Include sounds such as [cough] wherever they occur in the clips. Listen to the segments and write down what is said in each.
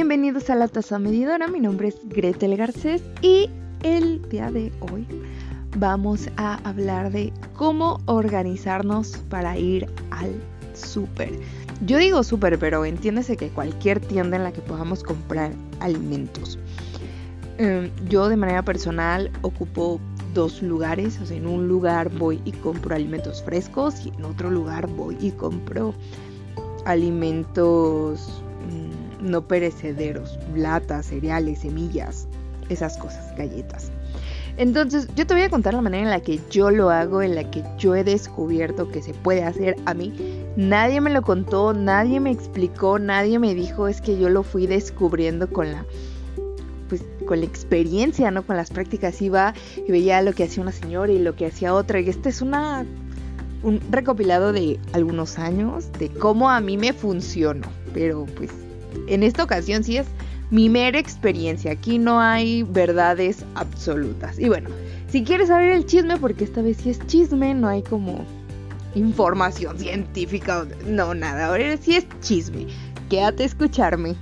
Bienvenidos a la taza medidora, mi nombre es Gretel Garcés y el día de hoy vamos a hablar de cómo organizarnos para ir al súper. Yo digo súper, pero entiéndese que cualquier tienda en la que podamos comprar alimentos. Em, yo de manera personal ocupo dos lugares, o sea, en un lugar voy y compro alimentos frescos y en otro lugar voy y compro alimentos no perecederos, latas, cereales, semillas, esas cosas, galletas. Entonces, yo te voy a contar la manera en la que yo lo hago, en la que yo he descubierto que se puede hacer a mí. Nadie me lo contó, nadie me explicó, nadie me dijo, es que yo lo fui descubriendo con la pues con la experiencia, ¿no? Con las prácticas iba y veía lo que hacía una señora y lo que hacía otra. Y este es una un recopilado de algunos años de cómo a mí me funcionó. Pero pues en esta ocasión sí es mi mera experiencia. Aquí no hay verdades absolutas. Y bueno, si quieres saber el chisme, porque esta vez sí es chisme, no hay como información científica. No, nada, ahora sí es chisme. Quédate a escucharme.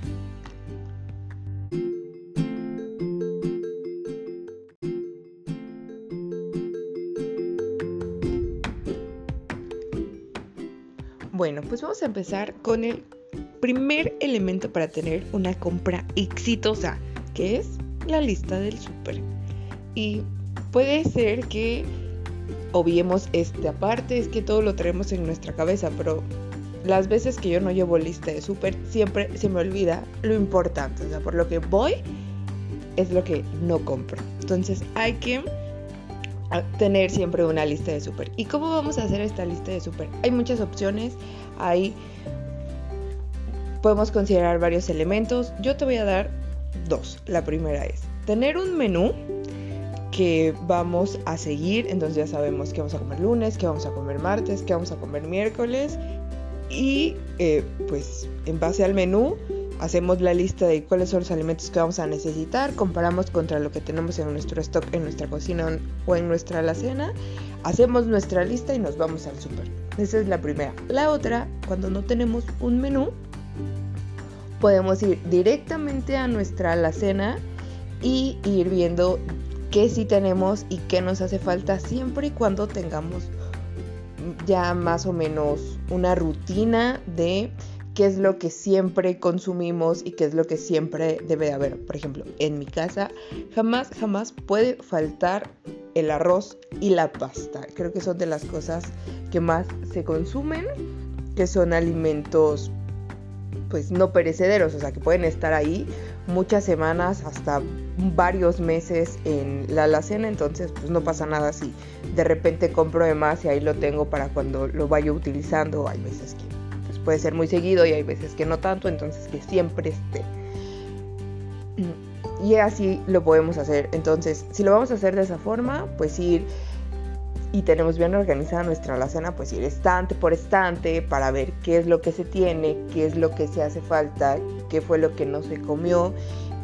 Bueno, pues vamos a empezar con el primer elemento para tener una compra exitosa, que es la lista del súper. Y puede ser que obviemos esta parte, es que todo lo traemos en nuestra cabeza, pero las veces que yo no llevo lista de súper, siempre se me olvida lo importante. O sea, por lo que voy es lo que no compro. Entonces hay que tener siempre una lista de súper. ¿Y cómo vamos a hacer esta lista de súper? Hay muchas opciones, hay podemos considerar varios elementos. Yo te voy a dar dos. La primera es tener un menú que vamos a seguir, entonces ya sabemos que vamos a comer lunes, que vamos a comer martes, que vamos a comer miércoles y eh, pues en base al menú hacemos la lista de cuáles son los alimentos que vamos a necesitar, comparamos contra lo que tenemos en nuestro stock, en nuestra cocina o en nuestra alacena, hacemos nuestra lista y nos vamos al súper. Esa es la primera. La otra, cuando no tenemos un menú, podemos ir directamente a nuestra alacena y ir viendo qué sí tenemos y qué nos hace falta siempre y cuando tengamos ya más o menos una rutina de qué es lo que siempre consumimos y qué es lo que siempre debe de haber. Por ejemplo, en mi casa jamás, jamás puede faltar el arroz y la pasta. Creo que son de las cosas que más se consumen, que son alimentos pues no perecederos, o sea que pueden estar ahí muchas semanas hasta varios meses en la alacena, entonces pues no pasa nada si de repente compro de más y ahí lo tengo para cuando lo vaya utilizando, hay veces que puede ser muy seguido y hay veces que no tanto, entonces que siempre esté. Y así lo podemos hacer. Entonces, si lo vamos a hacer de esa forma, pues ir y tenemos bien organizada nuestra alacena, pues ir estante por estante para ver qué es lo que se tiene, qué es lo que se hace falta, qué fue lo que no se comió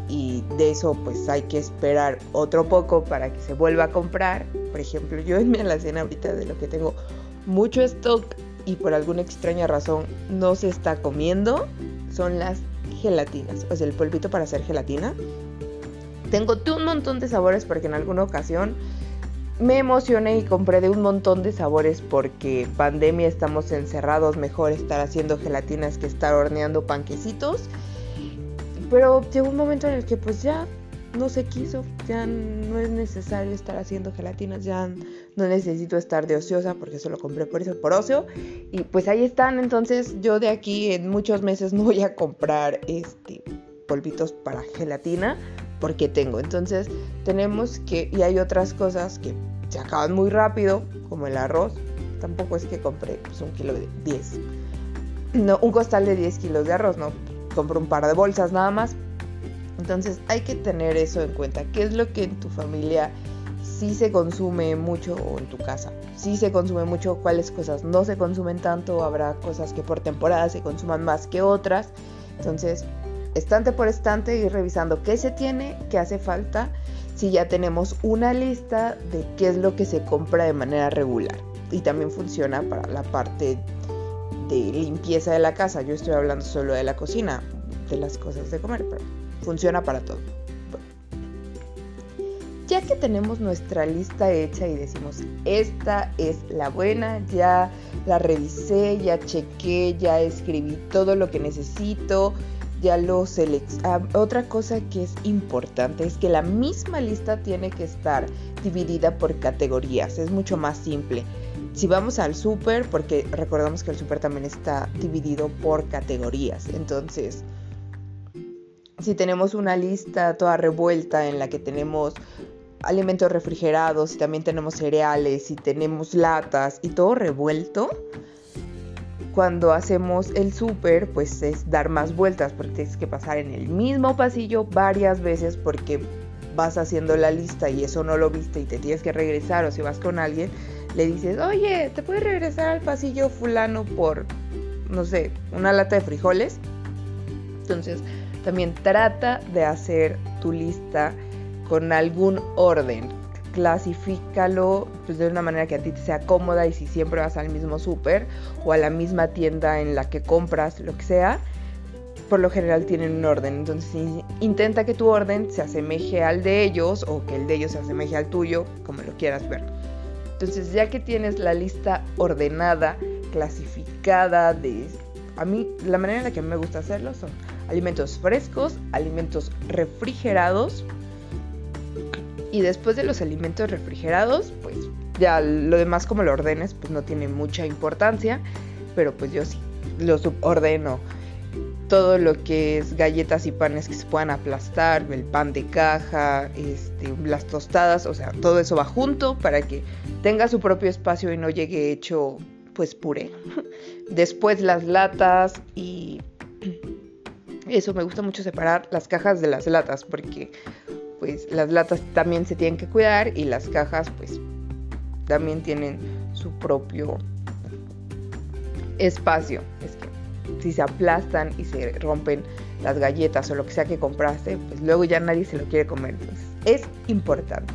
y de eso pues hay que esperar otro poco para que se vuelva a comprar. Por ejemplo, yo en mi alacena ahorita de lo que tengo mucho stock y por alguna extraña razón no se está comiendo son las gelatinas, o sea, el polvito para hacer gelatina. Tengo un montón de sabores porque en alguna ocasión me emocioné y compré de un montón de sabores porque pandemia estamos encerrados, mejor estar haciendo gelatinas que estar horneando panquecitos. Pero llegó un momento en el que pues ya no se quiso, ya no es necesario estar haciendo gelatinas, ya no necesito estar de ociosa porque eso lo compré por eso, por ocio. Y pues ahí están, entonces yo de aquí en muchos meses no voy a comprar este polvitos para gelatina porque tengo. Entonces tenemos que, y hay otras cosas que se acaban muy rápido, como el arroz. Tampoco es que compré pues, un kilo de 10. No, un costal de 10 kilos de arroz, no. Compro un par de bolsas nada más entonces hay que tener eso en cuenta. ¿Qué es lo que en tu familia sí se consume mucho en tu casa? Sí se consume mucho, cuáles cosas no se consumen tanto, habrá cosas que por temporada se consuman más que otras. Entonces, estante por estante ir revisando qué se tiene, qué hace falta, si ya tenemos una lista de qué es lo que se compra de manera regular. Y también funciona para la parte de limpieza de la casa. Yo estoy hablando solo de la cocina de las cosas de comer, pero funciona para todo. Ya que tenemos nuestra lista hecha y decimos, esta es la buena, ya la revisé, ya chequé, ya escribí todo lo que necesito, ya lo. Ah, otra cosa que es importante es que la misma lista tiene que estar dividida por categorías, es mucho más simple. Si vamos al súper, porque recordamos que el súper también está dividido por categorías, entonces si tenemos una lista toda revuelta en la que tenemos alimentos refrigerados y también tenemos cereales y tenemos latas y todo revuelto, cuando hacemos el súper, pues es dar más vueltas porque tienes que pasar en el mismo pasillo varias veces porque vas haciendo la lista y eso no lo viste y te tienes que regresar o si vas con alguien, le dices, oye, ¿te puedes regresar al pasillo fulano por, no sé, una lata de frijoles? Entonces, también trata de hacer tu lista con algún orden. Clasifícalo pues, de una manera que a ti te sea cómoda y si siempre vas al mismo súper o a la misma tienda en la que compras lo que sea, por lo general tienen un orden. Entonces intenta que tu orden se asemeje al de ellos o que el de ellos se asemeje al tuyo, como lo quieras ver. Entonces ya que tienes la lista ordenada, clasificada de... A mí la manera en la que me gusta hacerlo son alimentos frescos, alimentos refrigerados. Y después de los alimentos refrigerados, pues ya lo demás como lo ordenes, pues no tiene mucha importancia. Pero pues yo sí, lo subordeno. Todo lo que es galletas y panes que se puedan aplastar, el pan de caja, este, las tostadas, o sea, todo eso va junto para que tenga su propio espacio y no llegue hecho pues puré. [laughs] Después las latas y [clears throat] eso me gusta mucho separar las cajas de las latas porque pues las latas también se tienen que cuidar y las cajas pues también tienen su propio espacio. Es que si se aplastan y se rompen las galletas o lo que sea que compraste, pues luego ya nadie se lo quiere comer. Entonces es importante.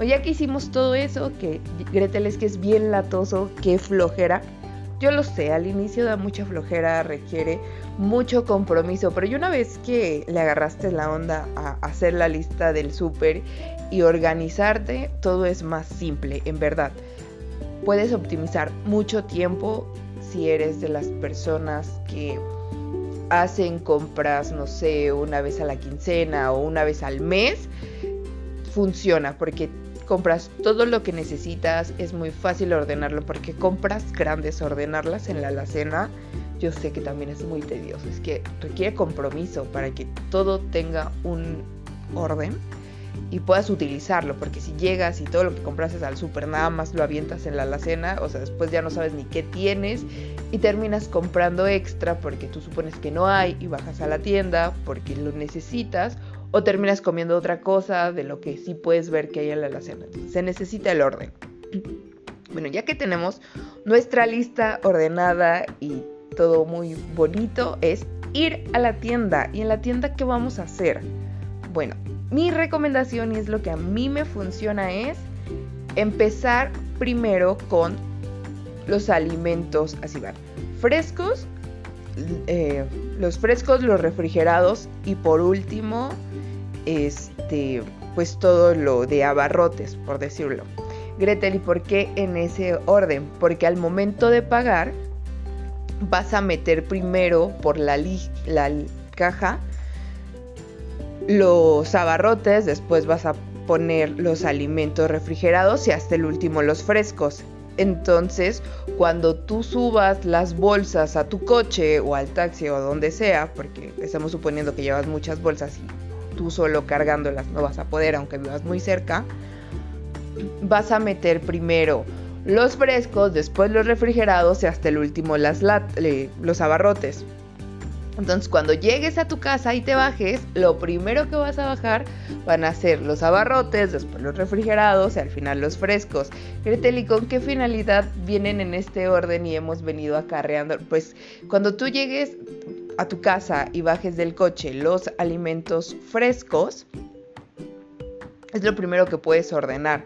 O ya que hicimos todo eso, que Gretel es que es bien latoso, que flojera, yo lo sé, al inicio da mucha flojera, requiere mucho compromiso, pero una vez que le agarraste la onda a hacer la lista del súper y organizarte, todo es más simple, en verdad. Puedes optimizar mucho tiempo si eres de las personas que hacen compras, no sé, una vez a la quincena o una vez al mes. Funciona porque compras todo lo que necesitas, es muy fácil ordenarlo porque compras grandes, ordenarlas en la alacena, yo sé que también es muy tedioso, es que requiere compromiso para que todo tenga un orden y puedas utilizarlo, porque si llegas y todo lo que compraste al súper nada más lo avientas en la alacena, o sea, después ya no sabes ni qué tienes y terminas comprando extra porque tú supones que no hay y bajas a la tienda porque lo necesitas o terminas comiendo otra cosa de lo que sí puedes ver que hay en la alacena. Se necesita el orden. Bueno, ya que tenemos nuestra lista ordenada y todo muy bonito, es ir a la tienda. ¿Y en la tienda qué vamos a hacer? Bueno, mi recomendación y es lo que a mí me funciona es empezar primero con los alimentos, así van, frescos, eh, los frescos, los refrigerados y por último este, pues todo lo de abarrotes, por decirlo. Gretel, ¿y por qué en ese orden? Porque al momento de pagar vas a meter primero por la, la caja los abarrotes, después vas a poner los alimentos refrigerados y hasta el último los frescos. Entonces, cuando tú subas las bolsas a tu coche o al taxi o donde sea, porque estamos suponiendo que llevas muchas bolsas y tú solo cargándolas no vas a poder, aunque vivas muy cerca, vas a meter primero los frescos, después los refrigerados y hasta el último los abarrotes. Entonces cuando llegues a tu casa y te bajes, lo primero que vas a bajar van a ser los abarrotes, después los refrigerados y al final los frescos. Gretel, ¿y con qué finalidad vienen en este orden y hemos venido acarreando? Pues cuando tú llegues a tu casa y bajes del coche los alimentos frescos, es lo primero que puedes ordenar,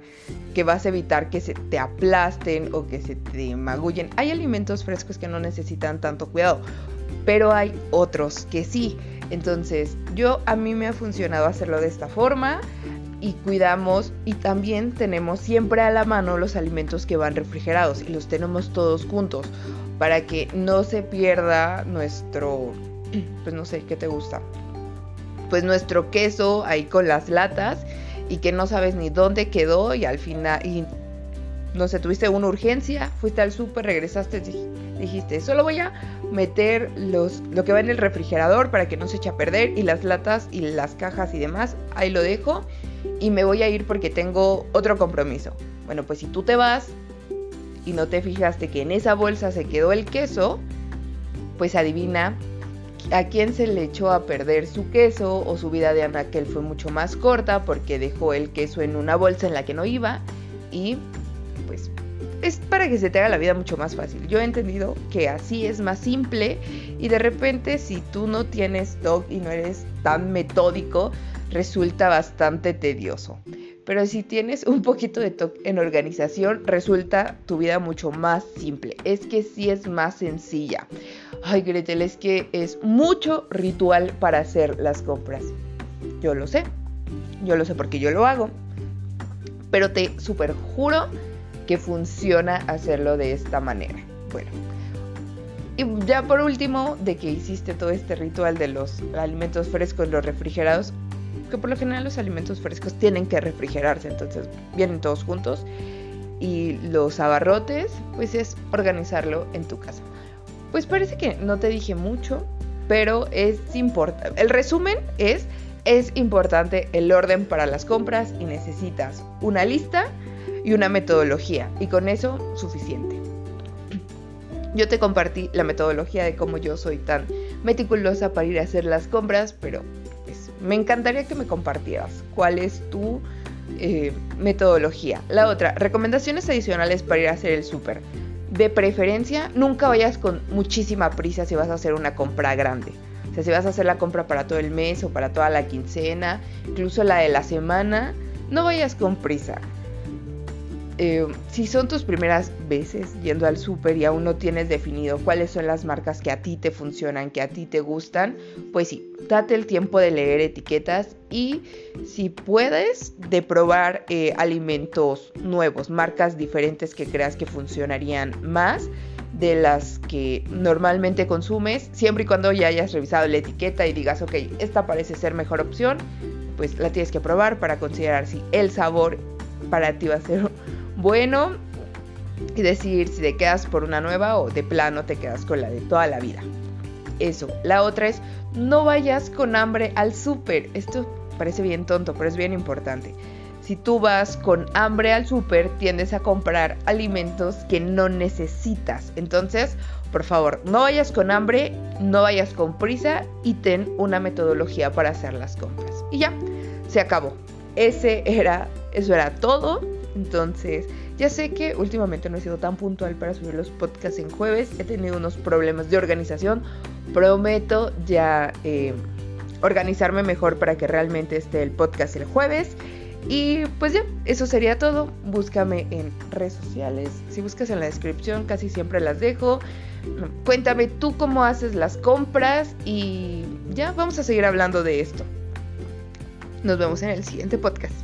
que vas a evitar que se te aplasten o que se te magullen. Hay alimentos frescos que no necesitan tanto cuidado, pero hay otros que sí. Entonces, yo a mí me ha funcionado hacerlo de esta forma y cuidamos y también tenemos siempre a la mano los alimentos que van refrigerados y los tenemos todos juntos para que no se pierda nuestro, pues no sé, ¿qué te gusta? Pues nuestro queso ahí con las latas y que no sabes ni dónde quedó y al final, y no sé, tuviste una urgencia, fuiste al súper, regresaste, dijiste, solo voy a meter los, lo que va en el refrigerador para que no se eche a perder y las latas y las cajas y demás, ahí lo dejo y me voy a ir porque tengo otro compromiso. Bueno, pues si tú te vas y no te fijaste que en esa bolsa se quedó el queso, pues adivina a quién se le echó a perder su queso o su vida de anaquel fue mucho más corta porque dejó el queso en una bolsa en la que no iba y pues es para que se te haga la vida mucho más fácil. Yo he entendido que así es más simple y de repente si tú no tienes TOC y no eres tan metódico, resulta bastante tedioso. Pero si tienes un poquito de TOC en organización, resulta tu vida mucho más simple. Es que sí es más sencilla. Ay, Gretel, es que es mucho ritual para hacer las compras. Yo lo sé. Yo lo sé porque yo lo hago. Pero te super juro que funciona hacerlo de esta manera. Bueno, y ya por último, de que hiciste todo este ritual de los alimentos frescos, los refrigerados, que por lo general los alimentos frescos tienen que refrigerarse, entonces vienen todos juntos. Y los abarrotes, pues es organizarlo en tu casa. Pues parece que no te dije mucho, pero es importante. El resumen es, es importante el orden para las compras y necesitas una lista y una metodología. Y con eso, suficiente. Yo te compartí la metodología de cómo yo soy tan meticulosa para ir a hacer las compras, pero pues, me encantaría que me compartieras cuál es tu eh, metodología. La otra, recomendaciones adicionales para ir a hacer el súper. De preferencia, nunca vayas con muchísima prisa si vas a hacer una compra grande. O sea, si vas a hacer la compra para todo el mes o para toda la quincena, incluso la de la semana, no vayas con prisa. Eh, si son tus primeras veces yendo al súper y aún no tienes definido cuáles son las marcas que a ti te funcionan, que a ti te gustan, pues sí, date el tiempo de leer etiquetas y si puedes de probar eh, alimentos nuevos, marcas diferentes que creas que funcionarían más de las que normalmente consumes, siempre y cuando ya hayas revisado la etiqueta y digas, ok, esta parece ser mejor opción, pues la tienes que probar para considerar si el sabor para ti va a ser bueno y decidir si te quedas por una nueva o de plano te quedas con la de toda la vida. Eso. La otra es no vayas con hambre al súper. Esto parece bien tonto, pero es bien importante. Si tú vas con hambre al súper, tiendes a comprar alimentos que no necesitas. Entonces, por favor, no vayas con hambre, no vayas con prisa y ten una metodología para hacer las compras. Y ya, se acabó. Ese era, eso era todo. Entonces, ya sé que últimamente no he sido tan puntual para subir los podcasts en jueves. He tenido unos problemas de organización. Prometo ya eh, organizarme mejor para que realmente esté el podcast el jueves. Y pues ya, eso sería todo. Búscame en redes sociales. Si buscas en la descripción, casi siempre las dejo. Cuéntame tú cómo haces las compras y ya vamos a seguir hablando de esto. Nos vemos en el siguiente podcast.